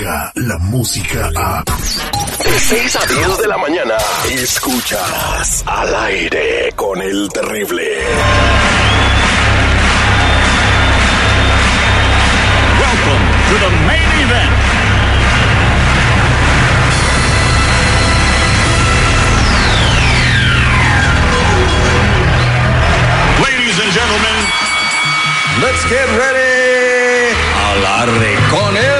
llega la música a... De 6 a 10 de la mañana, escuchas al aire con el terrible. Welcome to the main event. Ladies and gentlemen, Let's get ready. Alarre con el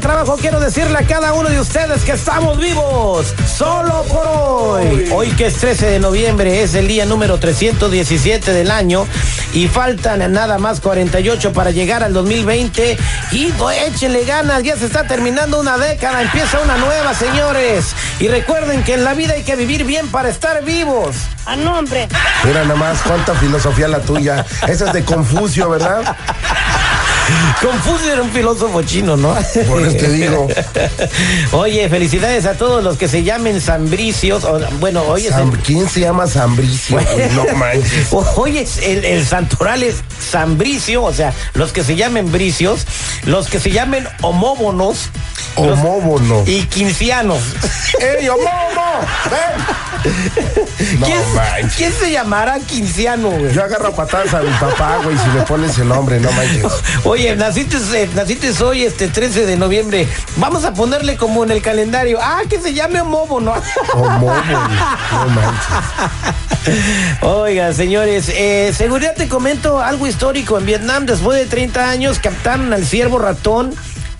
Trabajo, quiero decirle a cada uno de ustedes que estamos vivos solo por hoy. Hoy que es 13 de noviembre, es el día número 317 del año y faltan nada más 48 para llegar al 2020 y pues, échenle ganas, ya se está terminando una década, empieza una nueva, señores. Y recuerden que en la vida hay que vivir bien para estar vivos. A nombre. Mira nada más cuánta filosofía la tuya. Esa es de Confucio, ¿verdad? Confucio era un filósofo chino, ¿no? Por eso te digo. Oye, felicidades a todos los que se llamen Sambricios. o- Bueno, hoy es el, ¿Quién se llama Sambricio? No manches. hoy es el, el santoral es Sambricio, o sea, los que se llamen bricios, los que se llamen homóbonos los- Homóbono. y quincianos. ¡Ey, homobo! ¡Ven! No ¿Quién, manches. quién se llamará quinciano, güey? Yo agarro patadas a mi papá, güey, si le pones el nombre, no manches. Oye, naciste, eh, naciste hoy, este 13 de noviembre. Vamos a ponerle como en el calendario. Ah, que se llame homóbono. Homobo, no manches. Oiga, señores, eh, seguridad te comento algo histórico. En Vietnam, después de 30 años, captaron al ciervo ratón.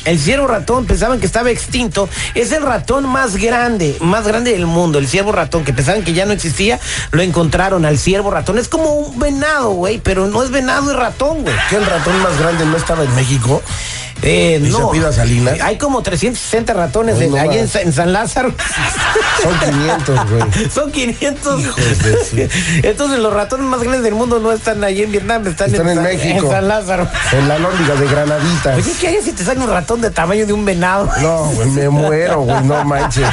El ciervo ratón pensaban que estaba extinto. Es el ratón más grande, más grande del mundo. El ciervo ratón, que pensaban que ya no existía, lo encontraron al ciervo ratón. Es como un venado, güey, pero no es venado, es ratón, güey. ¿Qué el ratón más grande no estaba en México? Eh, ¿Y se no. apellida Salinas? Hay como 360 ratones en- no ahí en, en San Lázaro. Son 500, güey. Son 500. Hijos de Entonces los ratones más grandes del mundo no están ahí en Vietnam, están, Están en San- México. en San Lázaro. En la lóndiga de Granaditas. Oye, ¿qué harías si te sale un ratón de tamaño de un venado? No, güey, me muero, güey, no manches.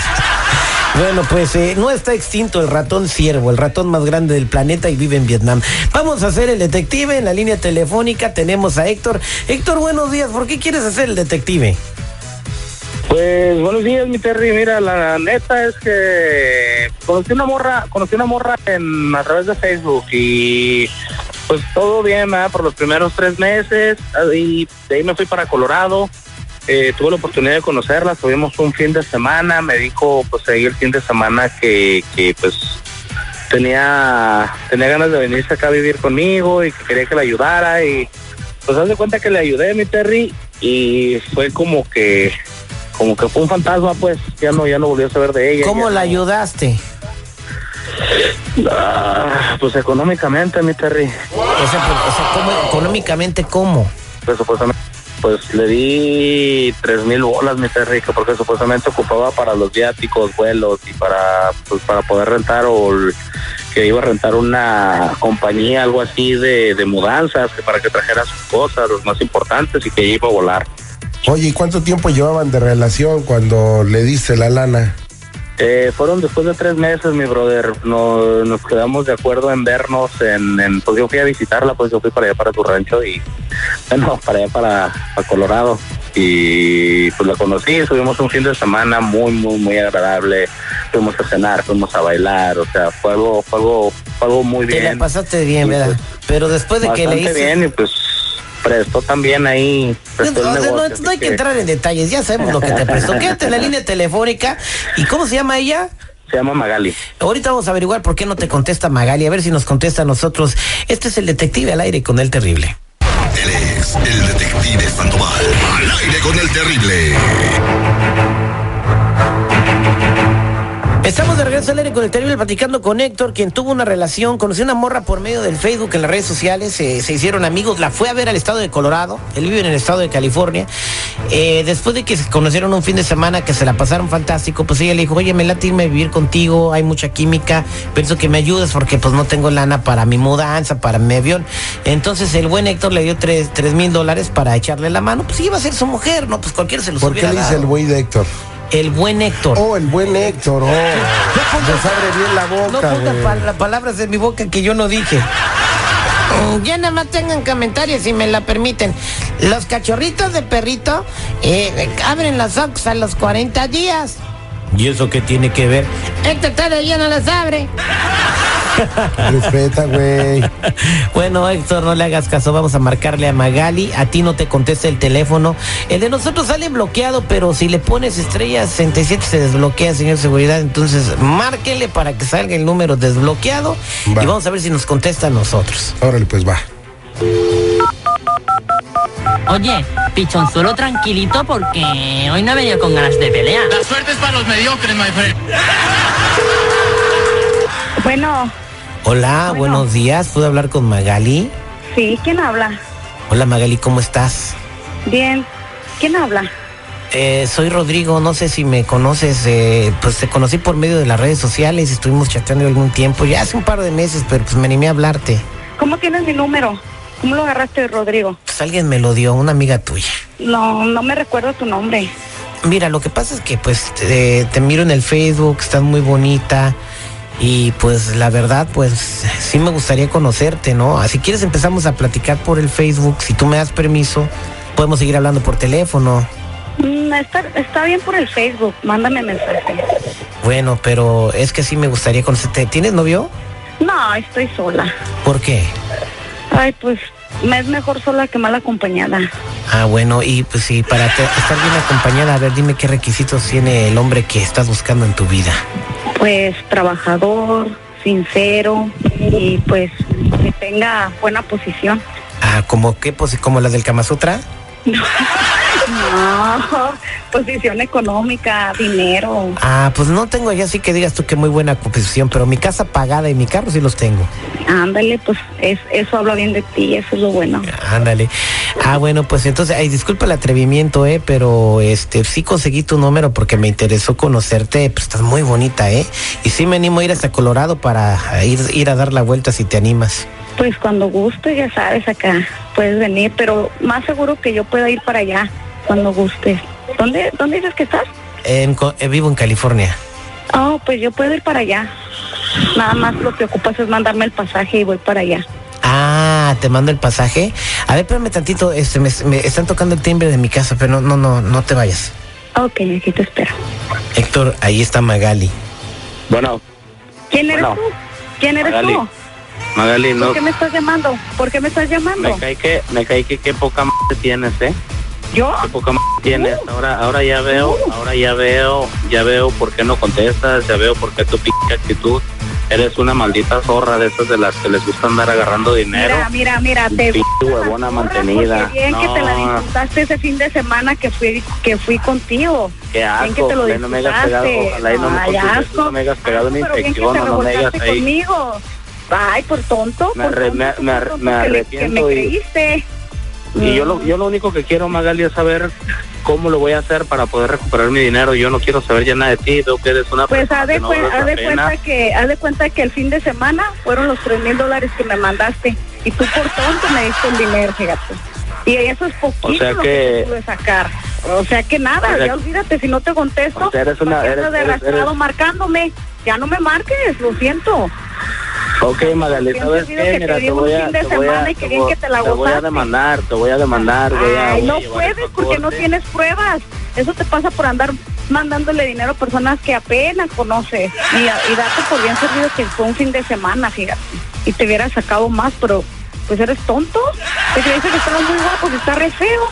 Bueno, pues eh, no está extinto el ratón ciervo, el ratón más grande del planeta y vive en Vietnam. Vamos a hacer el detective en la línea telefónica. Tenemos a Héctor. Héctor, buenos días. ¿Por qué quieres hacer el detective? Pues buenos días, mi Terry. Mira, la neta es que conocí una morra, conocí una morra en a través de Facebook y pues todo bien, ¿verdad? Por los primeros tres meses y de ahí me fui para Colorado. Eh, tuve la oportunidad de conocerla, tuvimos un fin de semana, me dijo pues ahí el fin de semana que, que pues tenía tenía ganas de venirse acá a vivir conmigo y que quería que la ayudara y pues haz de cuenta que le ayudé mi Terry y fue como que como que fue un fantasma pues ya no ya no volvió a saber de ella ¿Cómo la no- ayudaste? Ah, pues económicamente mi Terry O sea, pues, o sea, ¿cómo, económicamente, ¿cómo? pues supuestamente pues le di tres mil bolas mi que porque supuestamente ocupaba para los viáticos vuelos y para pues para poder rentar o que iba a rentar una compañía algo así de, de mudanzas que para que trajera sus cosas los más importantes y que iba a volar Oye, ¿y cuánto tiempo llevaban de relación cuando le diste la lana? Eh, fueron después de tres meses, mi brother. No- nos quedamos de acuerdo en vernos. En, en- pues yo fui a visitarla, pues yo fui para allá para tu rancho y, bueno, para allá para, para Colorado. Y pues la conocí, estuvimos un fin de semana muy, muy, muy agradable. Fuimos a cenar, fuimos a bailar, o sea, fue algo, fue algo, fue algo muy Te la bien. pasaste bien, ¿verdad? pues, Pero después de que le hice... bien y pues prestó también ahí. No, Prestó el no, no, negocio, no así hay que entrar en detalles, ya sabemos lo que te prestó. Quédate en la línea telefónica. ¿Y cómo se llama ella? Se llama Magali. Ahorita vamos a averiguar por qué no te contesta Magali, a ver si nos contesta a nosotros. Este es el detective al aire con el terrible. Él es el detective Sandoval. Al aire con el terrible. Estamos de regreso al aire con el terrible platicando con Héctor, quien tuvo una relación, conoció una morra por medio del Facebook en las redes sociales, eh, se hicieron amigos, la fue a ver al estado de Colorado, él vive en el estado de California. Eh, después de que se conocieron un fin de semana, que se la pasaron fantástico, pues ella le dijo, oye, me late irme a vivir contigo, hay mucha química, pienso que me ayudes porque pues no tengo lana para mi mudanza, para mi avión. Entonces el buen Héctor le dio tres mil dólares para echarle la mano, pues iba a ser su mujer, ¿no? Pues cualquiera se los ¿Por qué le dice dado. el güey de Héctor? El buen Héctor. Oh, el buen Héctor, oh. Nos abre bien la No boca, pongan güey. pal- palabras en mi boca que yo no dije. Mm, Ya nada más tengan comentarios si me la permiten. Los cachorritos de perrito eh, abren los ojos a los 40 días. ¿Y eso qué tiene que ver? Este todavía no los abre. Respeta, güey. Bueno, Héctor, no le hagas caso. Vamos a marcarle a Magali. A ti no te contesta el teléfono. El de nosotros sale bloqueado, pero si le pones estrella 67 se desbloquea, señor seguridad. Entonces, márquele para que salga el número desbloqueado. Va. Y vamos a ver si nos contesta a nosotros. Órale, pues va. Oye, pichonzuelo tranquilito porque hoy no he venido con ganas de pelear. La suerte es para los mediocres, my friend. Bueno, Hola, Bueno. buenos días. ¿Puedo hablar con Magali? sí, ¿quién habla? Hola, Magali, ¿cómo estás? Bien, ¿quién habla? Eh, soy Rodrigo, no sé si me conoces, eh, pues te conocí por medio de las redes sociales, estuvimos chateando algún tiempo, ya hace un par de meses, pero pues me animé a hablarte. ¿Cómo tienes mi número? ¿Cómo lo agarraste, Rodrigo? Pues alguien me lo dio, una amiga tuya. No, no me recuerdo tu nombre. Mira, lo que pasa es que pues te, te miro en el Facebook, estás muy bonita y pues la verdad pues sí me gustaría conocerte, ¿no? Si quieres empezamos a platicar por el Facebook, si tú me das permiso, podemos seguir hablando por teléfono. Mm, está, está bien por el Facebook, mándame mensaje. Bueno, pero es que sí me gustaría conocerte. ¿Tienes novio? No, estoy sola. ¿Por qué? Ay, pues me es mejor sola que mal acompañada. Ah, bueno, y pues sí, para te- estar bien acompañada, a ver, dime qué requisitos tiene el hombre que estás buscando en tu vida. Pues trabajador, sincero y pues que tenga buena posición. Ah, ¿como qué? Pues, ¿Como la del Kama Sutra? No, posición económica, dinero. Ah, pues no tengo ya sí que digas tú que muy buena posición, pero mi casa pagada y mi carro sí los tengo. Ándale, pues es, eso habla bien de ti, eso es lo bueno. Ándale. Ah, bueno, pues entonces, ay, disculpa el atrevimiento, eh, pero este sí conseguí tu número porque me interesó conocerte, pues estás muy bonita, eh. Y sí me animo a ir hasta Colorado para ir, ir a dar la vuelta si te animas. Pues cuando guste, ya sabes, acá puedes venir, pero más seguro que yo pueda ir para allá cuando gustes. ¿Dónde, dónde dices que estás? En Co- eh, vivo en California. Oh, pues yo puedo ir para allá. Nada más lo que ocupas es mandarme el pasaje y voy para allá. Ah, te mando el pasaje. A ver, espérame tantito, este, me, me están tocando el timbre de mi casa, pero no, no, no, no te vayas. Ok, aquí te espero. Héctor, ahí está Magali. Bueno, ¿Quién eres Bueno, tú? ¿Quién eres Magali. tú? Magali, no, ¿Por qué me estás llamando? ¿Por qué me estás llamando? me cae que, me cae que qué poca m tienes, ¿eh? ¿Yo? Qué poca m tienes. Ahora, ahora ya veo, ahora ya veo, ya veo por qué no contestas, ya veo por qué tu pinche actitud. Eres una maldita zorra de esas de las que les gusta andar agarrando dinero. Mira, mira, mira, te Pinche huevona mantenida. Bien que te la No. disfrutaste ese fin de semana que fui que fui contigo. Qué Bien que asco, te lo y no me hayas pegado, disfrutaste. ojalá y no me, asco. no me hayas pegado una Asco, infección no me hayas ahí. conmigo. Ay, por tonto. Me por arre- tonto, me- por me arre- tonto me que arrepiento Que me y- creíste. Y yo Mm. lo, yo lo único que quiero, Magali, es saber cómo lo voy a hacer para poder recuperar mi dinero. Yo no quiero saber ya nada de ti, veo que eres una Pues persona haz de, no haz de cuenta que haz de cuenta que el fin de semana fueron los tres mil dólares que me mandaste y tú por tonto me diste el dinero, fíjate. Y eso es poquito O sea lo que- que te pude sacar. O sea que nada, O sea- ya olvídate si no te contesto. O sea, eres una- ¿para qué eres- eres- marcándome. Ya no me marques, lo siento. Ok, Magali, ¿sabes qué? que Mira, te voy a, te voy a, te voy- que te la te voy a demandar, te voy a demandar. voy a- Ay, no puedes porque no tienes pruebas. Eso te pasa por andar mandándole dinero a personas que apenas conoces. Y, y date por bien servido que fue un fin de semana, fíjate. Y te hubiera sacado más, pero pues eres tonto. Te creíste que estabas muy guapo, que está re feo.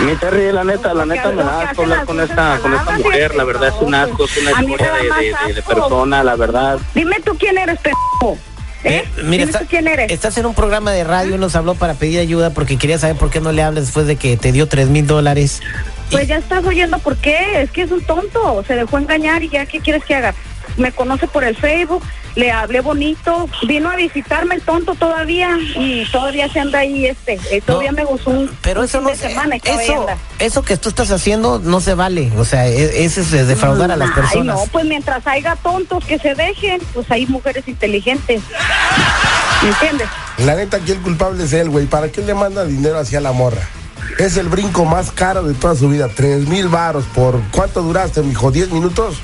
Mi Terry, la neta, la neta me da asco hablar con esta, con esta mujer, la verdad es un asco, es una historia de, más de- de- de asco. persona, la verdad. Dime tú quién eres, pendejo. ¿Eh? Eh, mira, Dime está- tú quién eres. estás en un programa de radio y nos habló para pedir ayuda porque quería saber por qué no le hablas después de que te dio tres mil dólares. Pues ya estás oyendo por qué. Es que es un tonto. Se dejó engañar y ya, ¿qué quieres que haga? Me conoce por el Facebook, le hablé bonito, vino a visitarme el tonto todavía y todavía se anda ahí, este, eh, todavía me gustó un, Pero un eso fin no de se- semana eso, eso que tú estás haciendo no se vale. O sea, e- ese es de defraudar a las Ay, personas. no, pues mientras haya tontos que se dejen, pues hay mujeres inteligentes. ¿Me entiendes? La neta, aquí el culpable es él, güey. ¿Para qué le manda dinero hacia la morra? Es el brinco más caro de toda su vida. Tres mil varos por... ¿Cuánto duraste, mijo? ¿Diez minutos?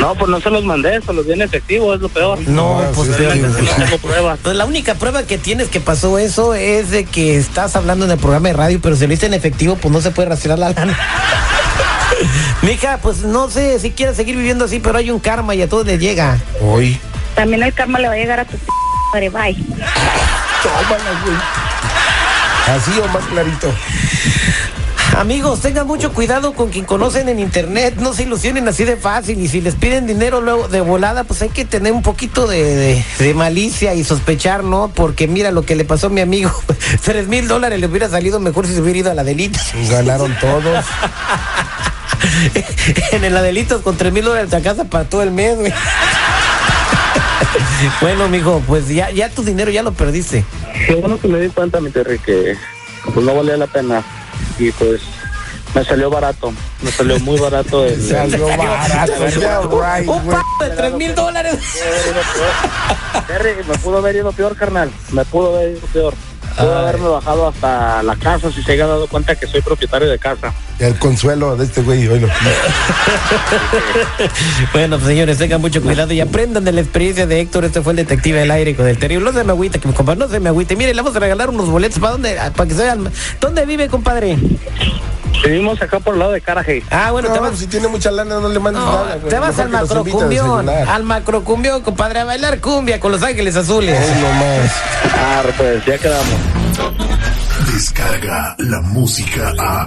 No, pues no se los mandé, se los di en efectivo, es lo peor. No, No, pues, sí, sí, No tengo pruebas. pues la única prueba que tienes que pasó eso es de que estás hablando en el programa de radio, pero si lo hiciste en efectivo, pues no se puede rastrear la lana. Mija, pues no sé si quieres seguir viviendo así, pero hay un karma y a todos les llega. Hoy. También el karma le va a llegar a tu p- madre, bye. Tómala, güey. Así o más clarito. Amigos, tengan mucho cuidado con quien conocen en internet, no se ilusionen así de fácil y si les piden dinero luego de volada, pues hay que tener un poquito de, de- de malicia y sospechar, ¿no? Porque mira lo que le pasó a mi amigo, tres mil dólares le hubiera salido mejor si se hubiera ido a la delita. Ganaron todos. en el Adelitos con tres mil dólares a casa para todo el mes, güey. bueno, mijo, pues ya, ya tu dinero ya lo perdiste. Qué bueno que me di cuenta, mi Terry, que pues no valía la pena. Y pues me salió barato, me salió muy barato. El, Salió barato. ya, right, Un güey. pago de tres mil dólares. Terry, me pudo haber ido peor, carnal. Me pudo haber ido peor. Pudo haberme bajado hasta la casa si se haya dado cuenta que soy propietario de casa. El consuelo de este güey. Hoy lo Bueno, pues, señores, tengan mucho cuidado y aprendan de la experiencia de Héctor. Este fue el detective del aire con el terrible. No se me que mi compadre, no se me agüite. Mire, le vamos a regalar unos boletos. ¿Para dónde? Ah, Para que se vean. ¿Dónde vive, compadre? Vivimos acá por el lado de Carajay. Ah, bueno, te No, vas. si tiene mucha lana, no le mandes No, nada, güey. te vas Mejor al macrocumbión, al macrocumbión, compadre, a bailar cumbia con los ángeles azules. Hoy nomás. Ah, pues ya quedamos. Descarga la música a.